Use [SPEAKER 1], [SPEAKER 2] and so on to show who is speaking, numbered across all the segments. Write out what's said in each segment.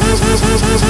[SPEAKER 1] Hey, hey,
[SPEAKER 2] hey, hey.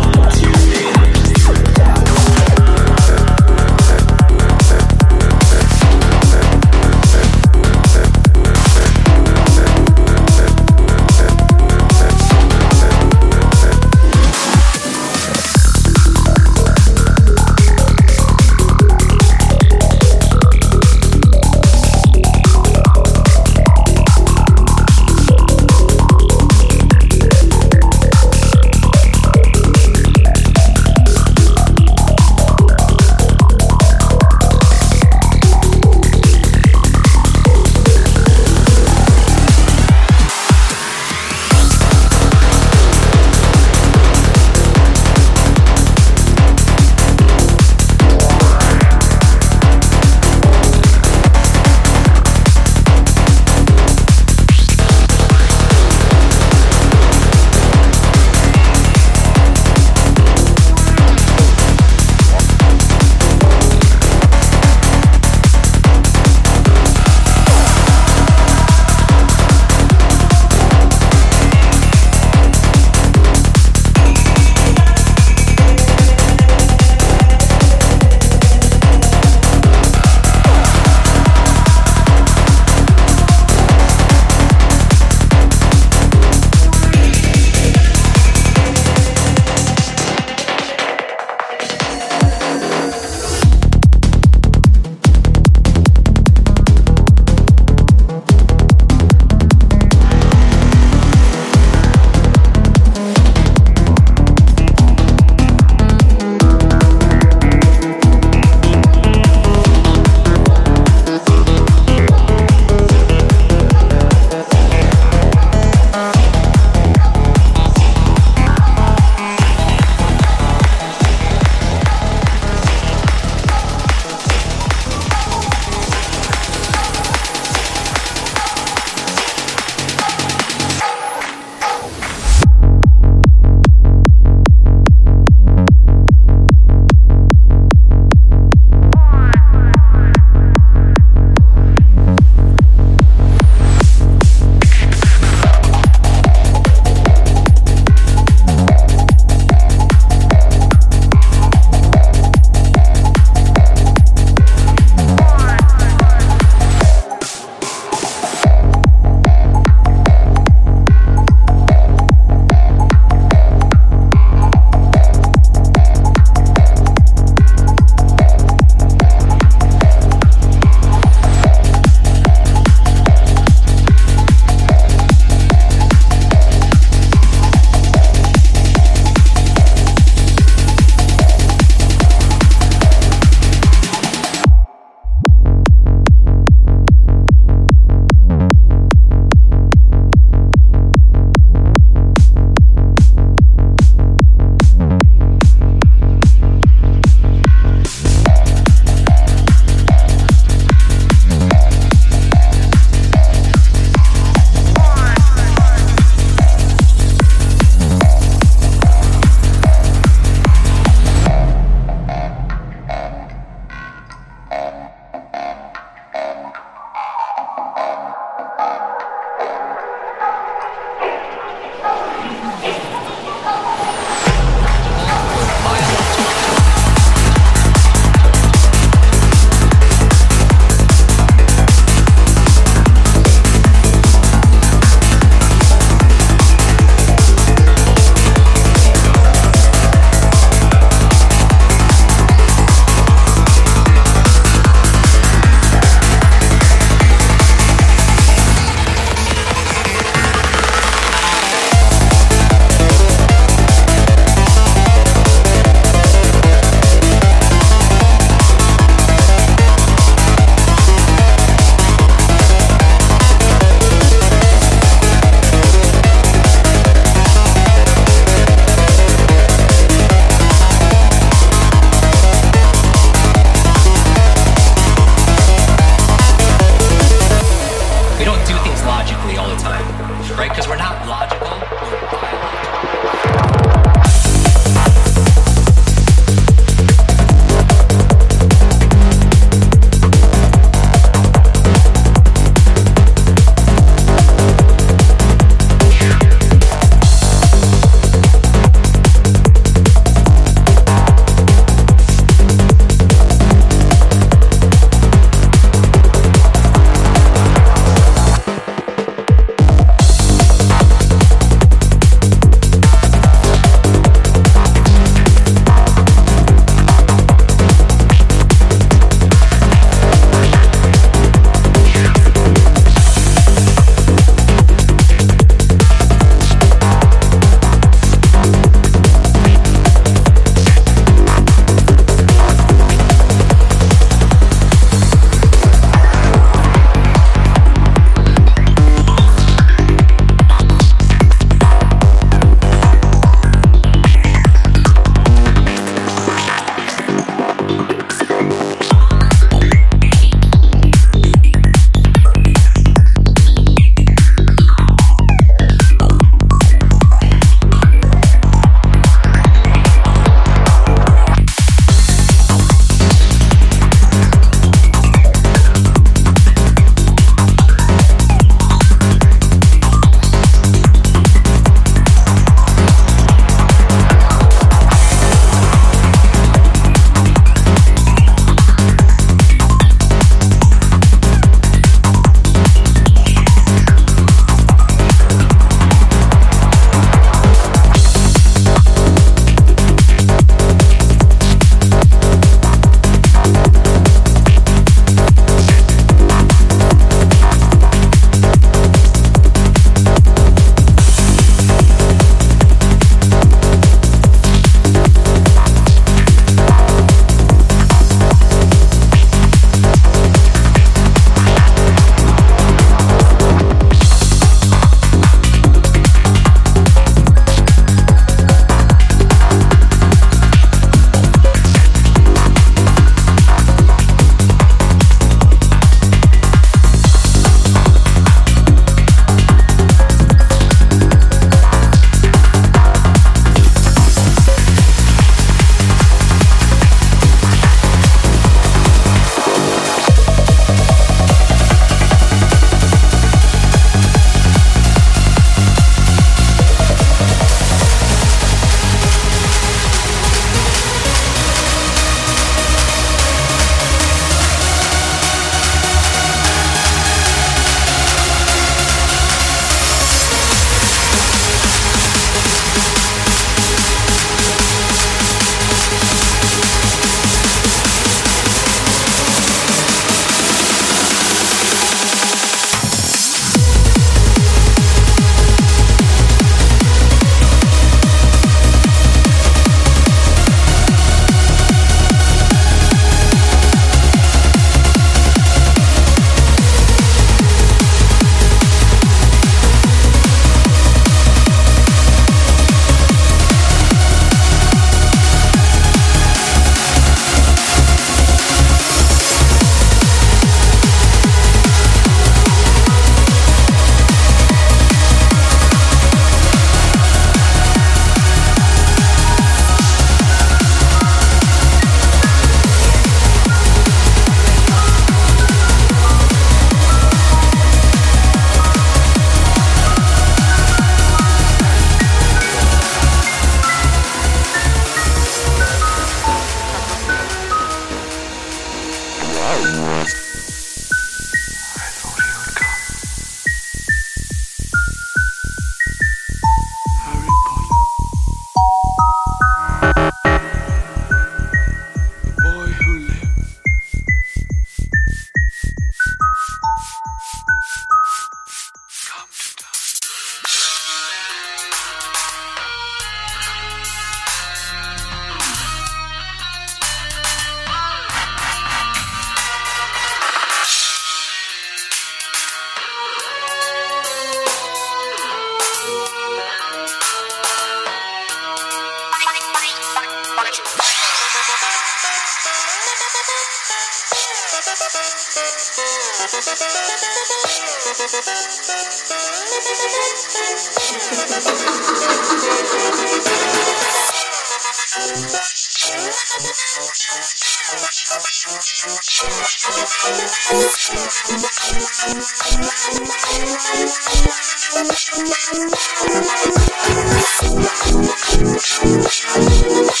[SPEAKER 2] Ich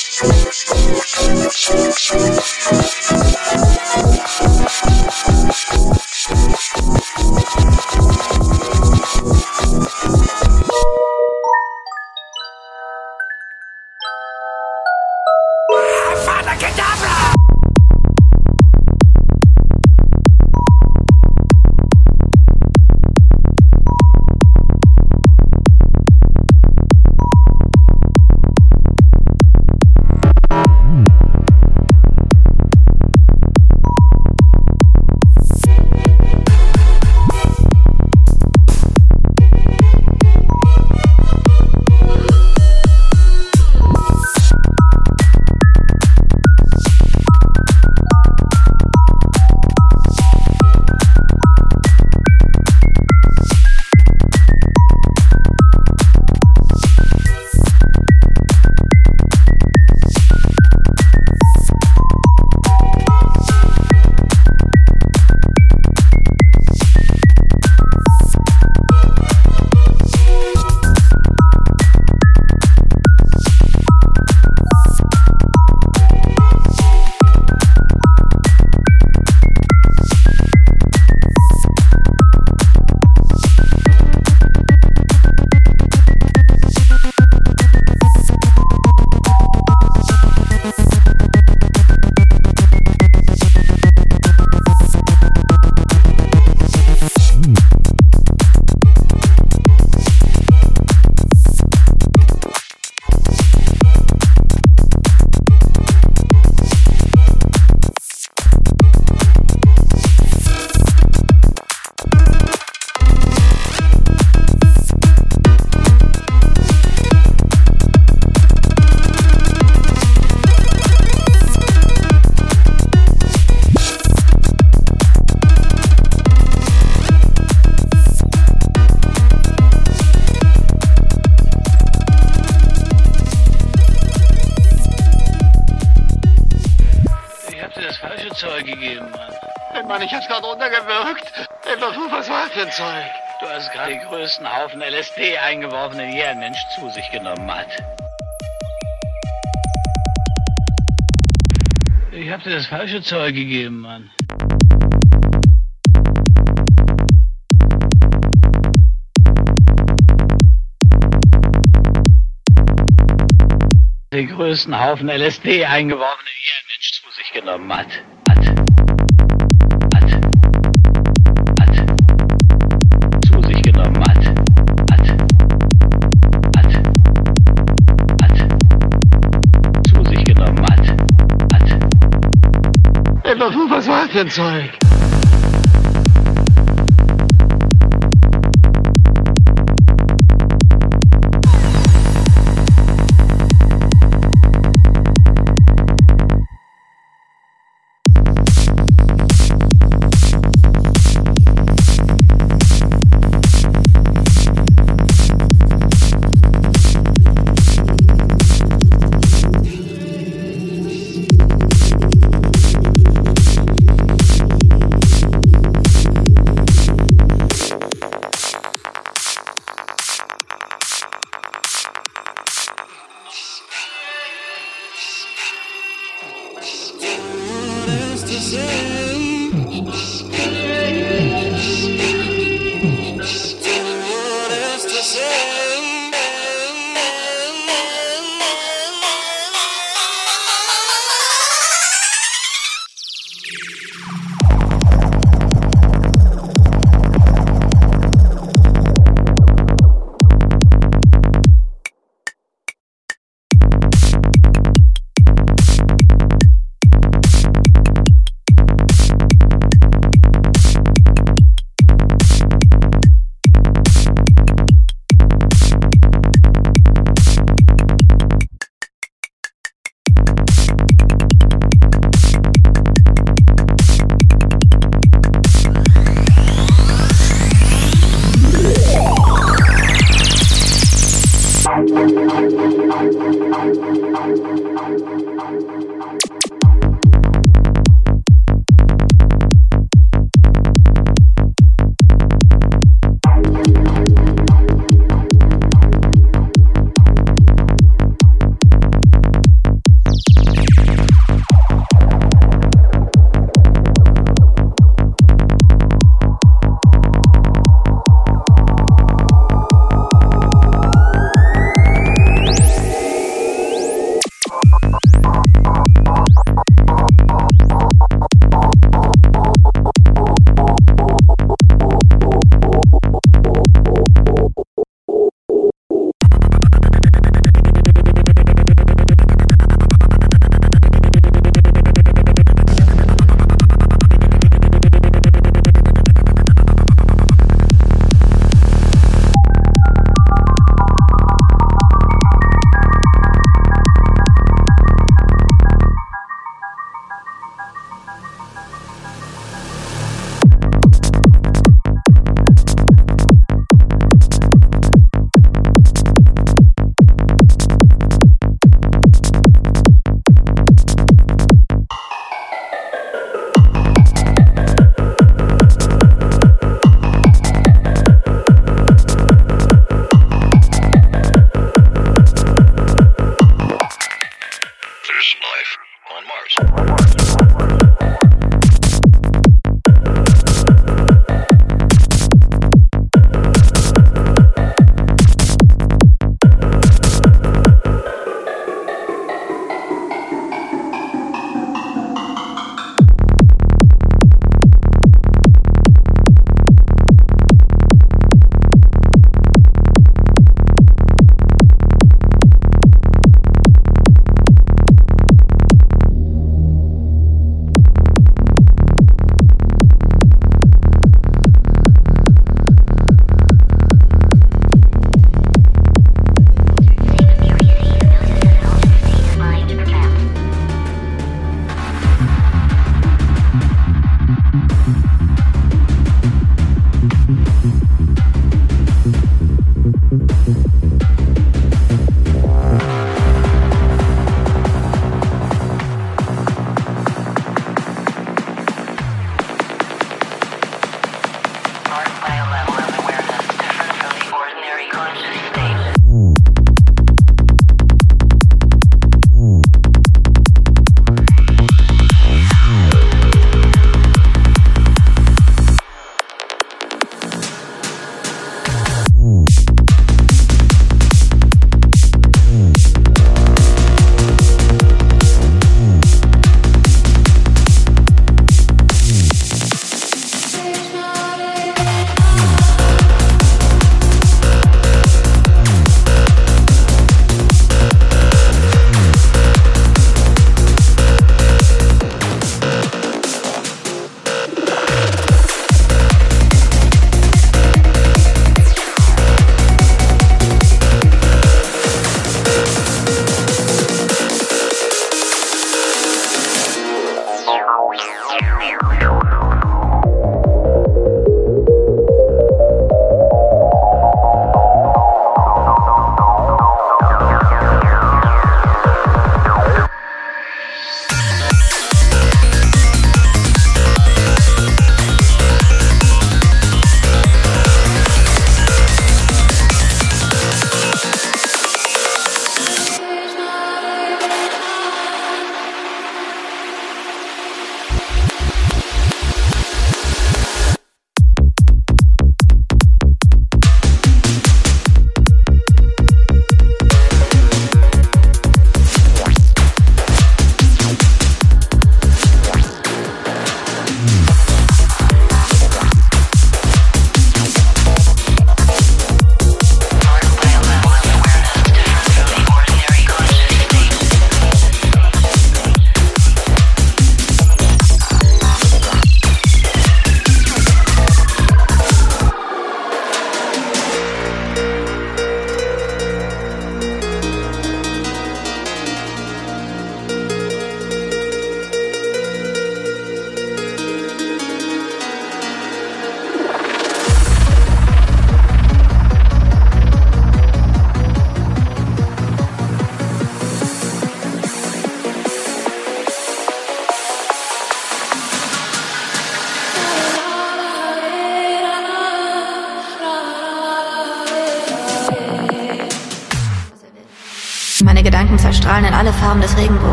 [SPEAKER 1] sich genommen hat. Ich hab dir das falsche Zeug gegeben, Mann. Den größten Haufen LSD eingeworfen, den je ein Mensch zu sich genommen hat.
[SPEAKER 2] Ey, was war das Zeug?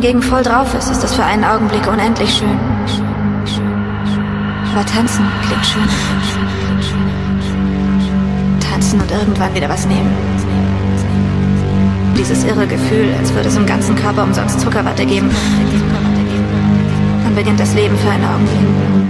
[SPEAKER 3] Hingegen voll drauf ist, ist das für einen Augenblick unendlich schön. Aber tanzen klingt schön. Tanzen und irgendwann wieder was nehmen. Dieses irre Gefühl, als würde es im ganzen Körper umsonst Zuckerwatte geben. Dann beginnt das Leben für einen Augenblick.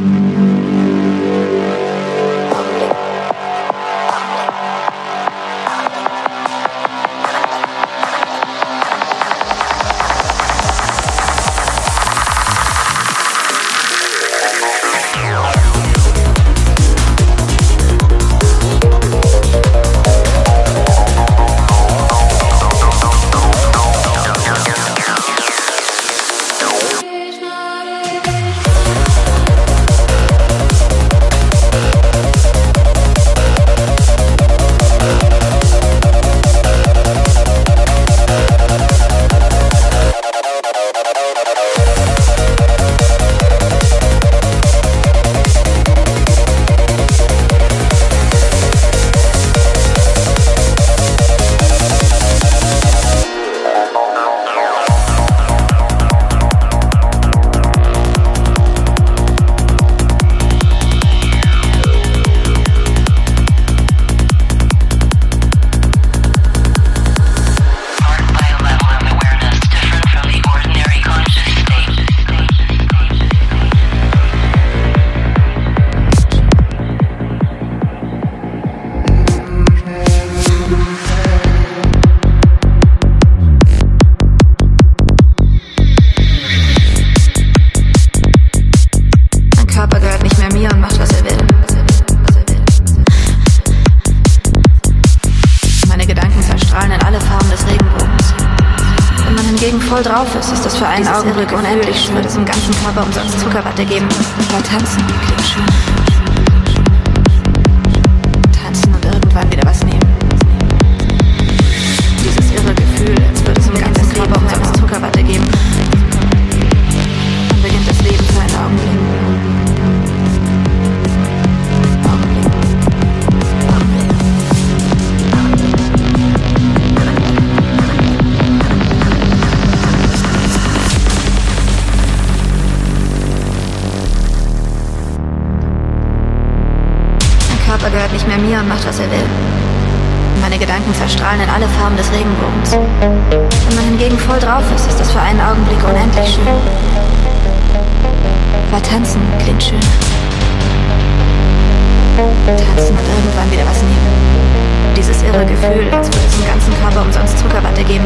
[SPEAKER 3] Tanzen und irgendwann wieder was nehmen. Dieses irre Gefühl, als würde es im ganzen Körper umsonst Zuckerwatte geben.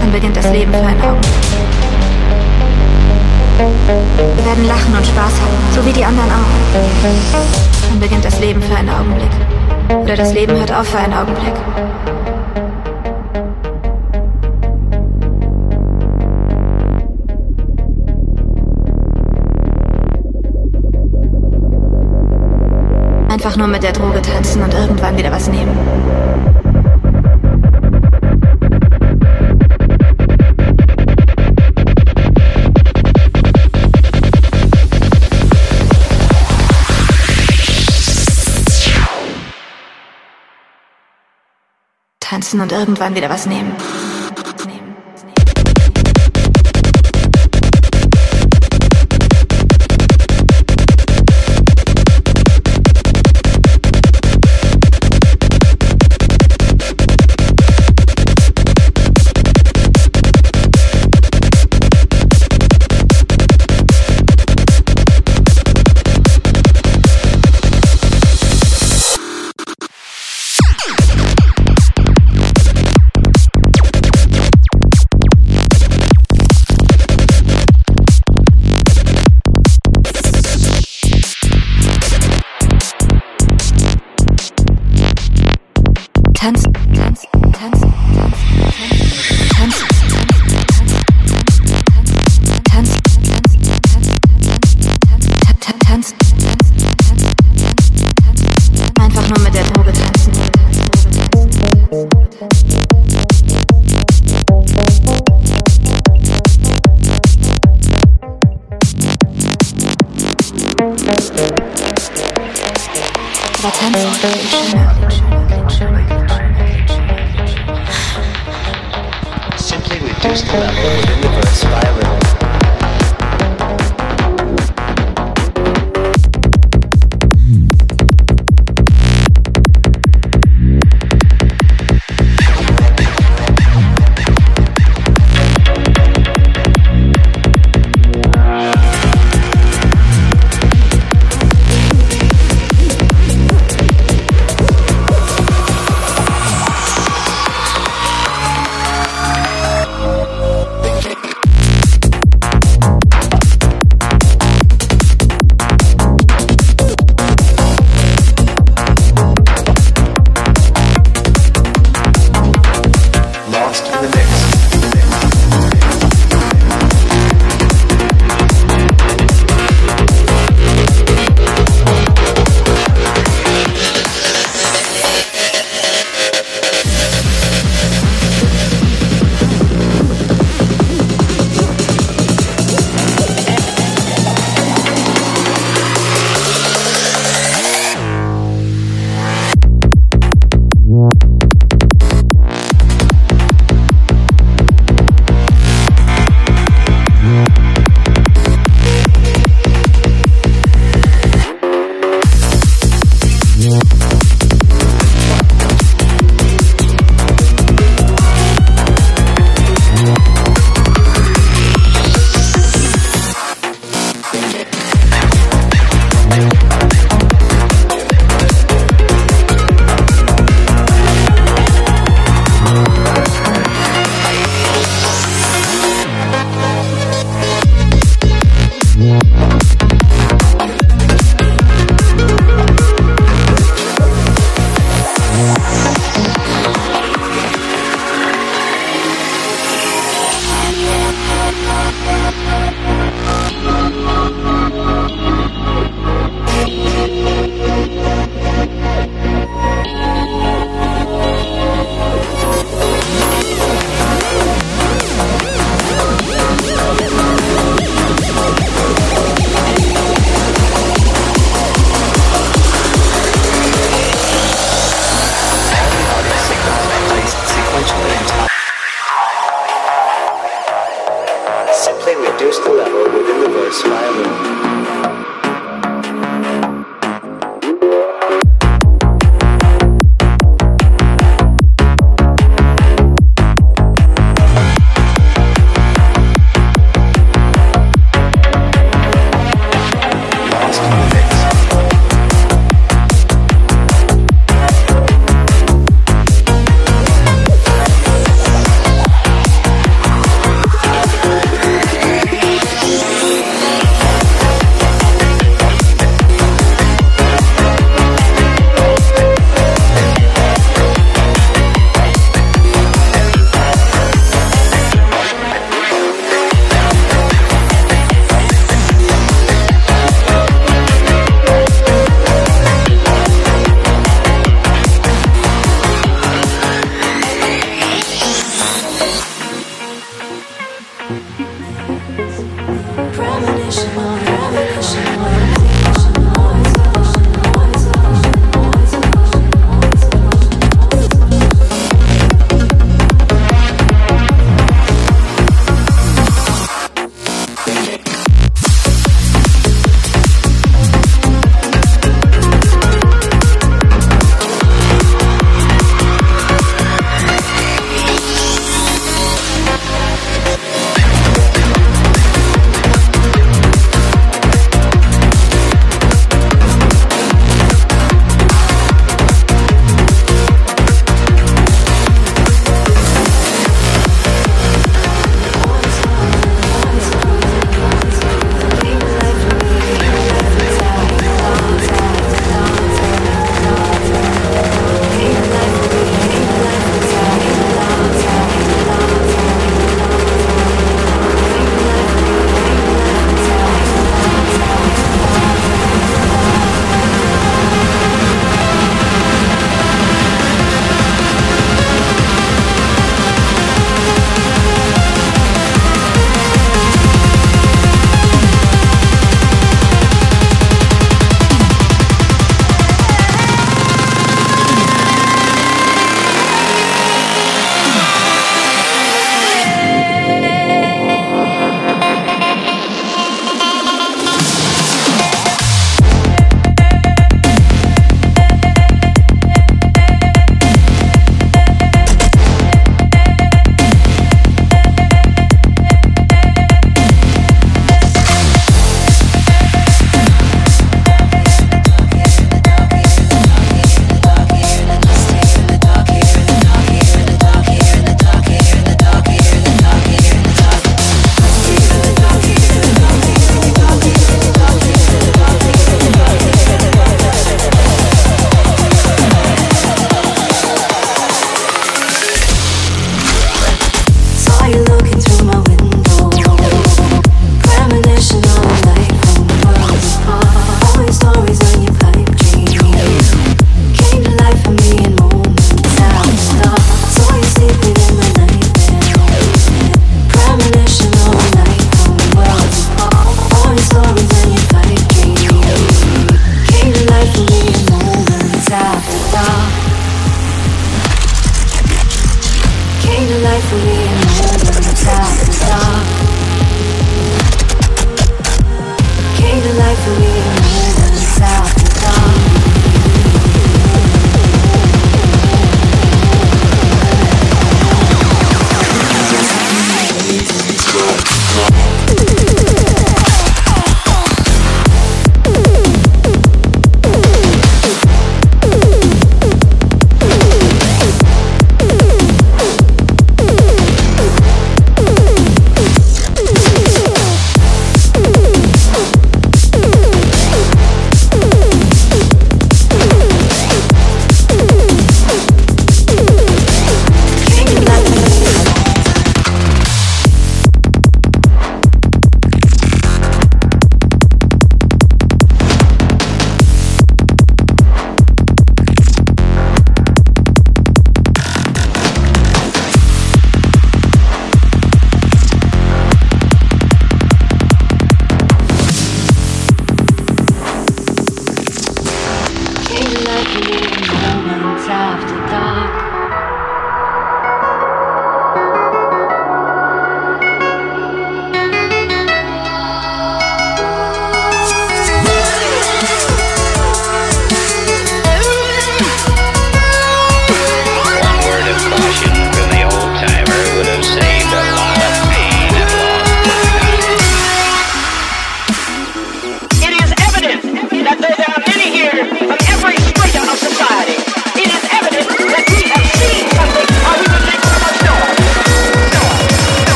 [SPEAKER 3] Dann beginnt das Leben für einen Augenblick. Wir werden lachen und Spaß haben, so wie die anderen auch. Dann beginnt das Leben für einen Augenblick. Oder das Leben hört auf für einen Augenblick. Einfach nur mit der Droge tanzen und irgendwann wieder was nehmen. Tanzen und irgendwann wieder was nehmen.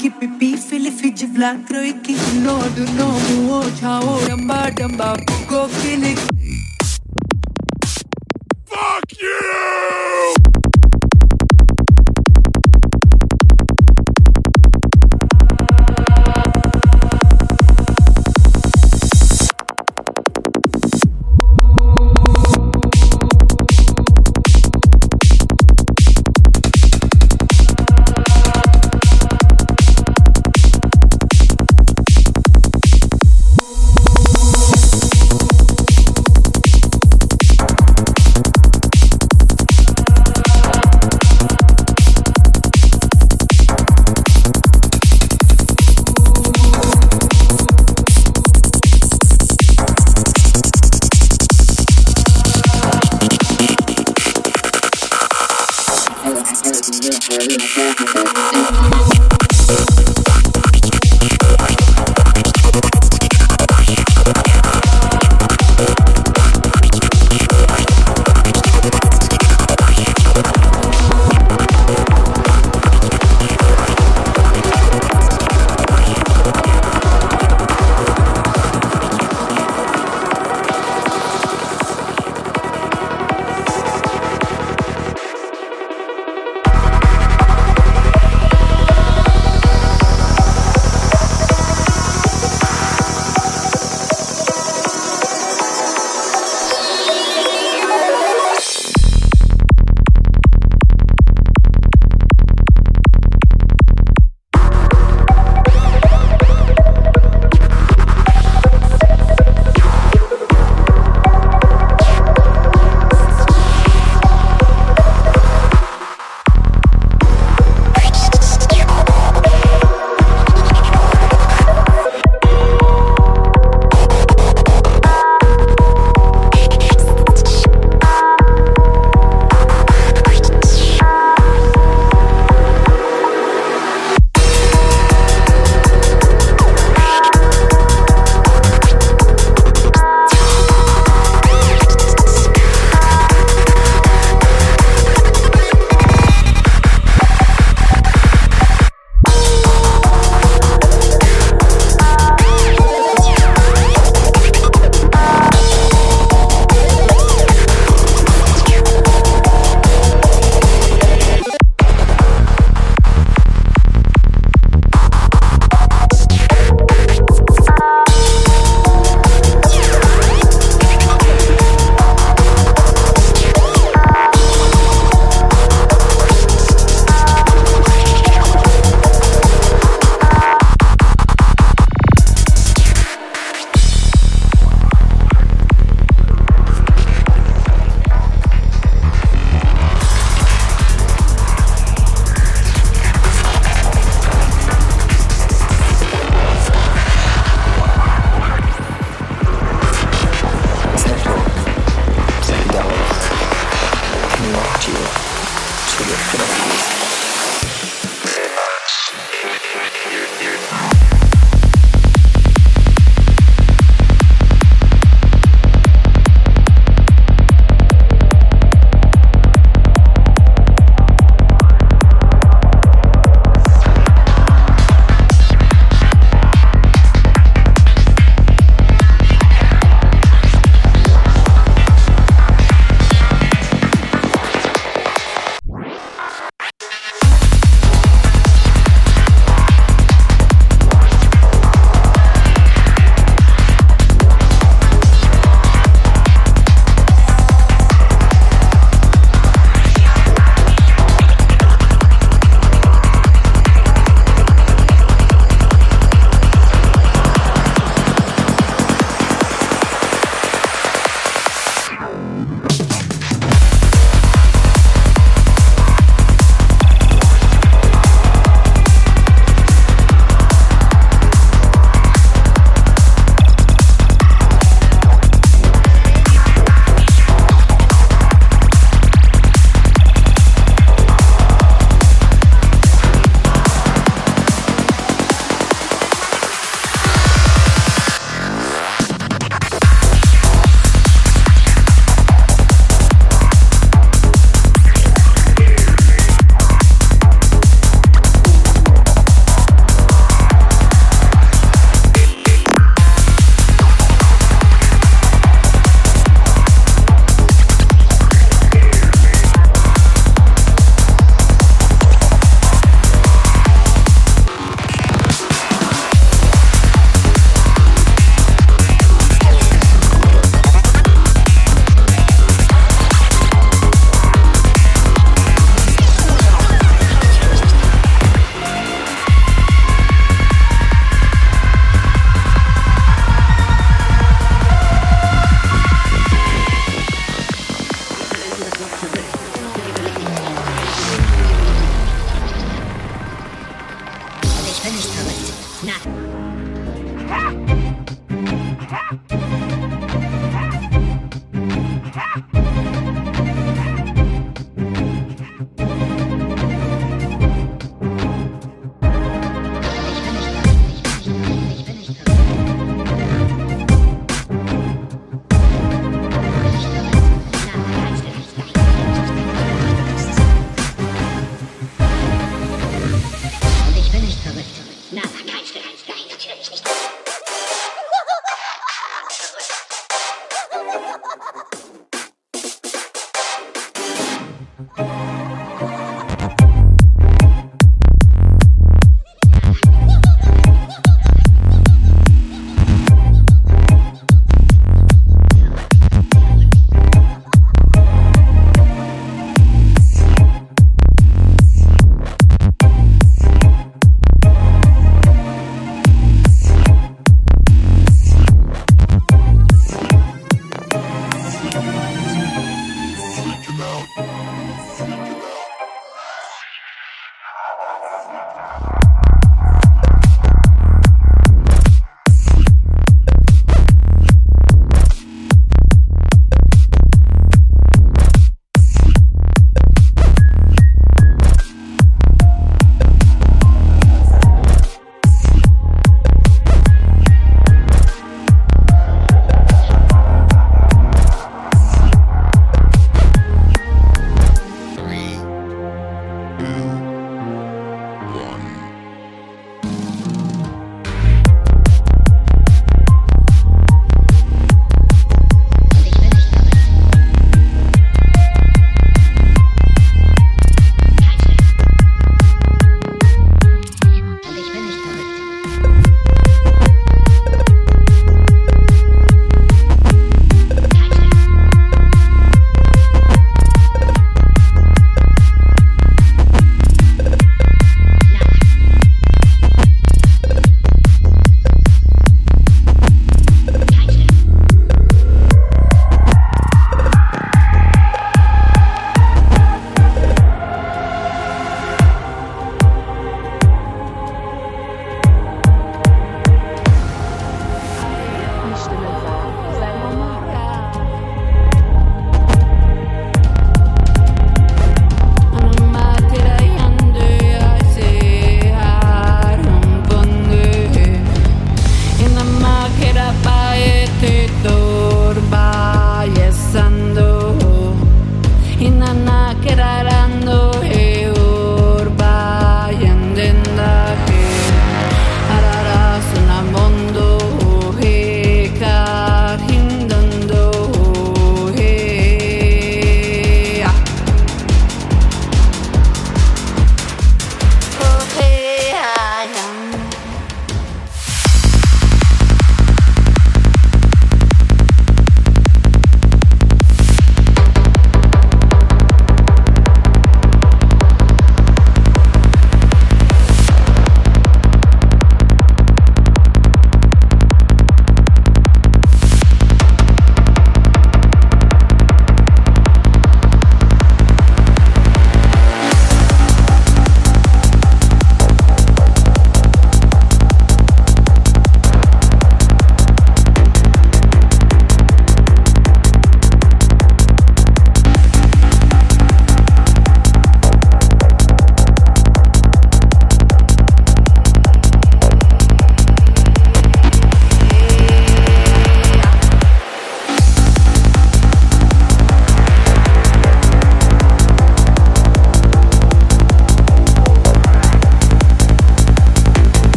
[SPEAKER 4] ki pipi fili fiji black roi ki no do no mu o chao ramba damba go
[SPEAKER 3] kill
[SPEAKER 5] it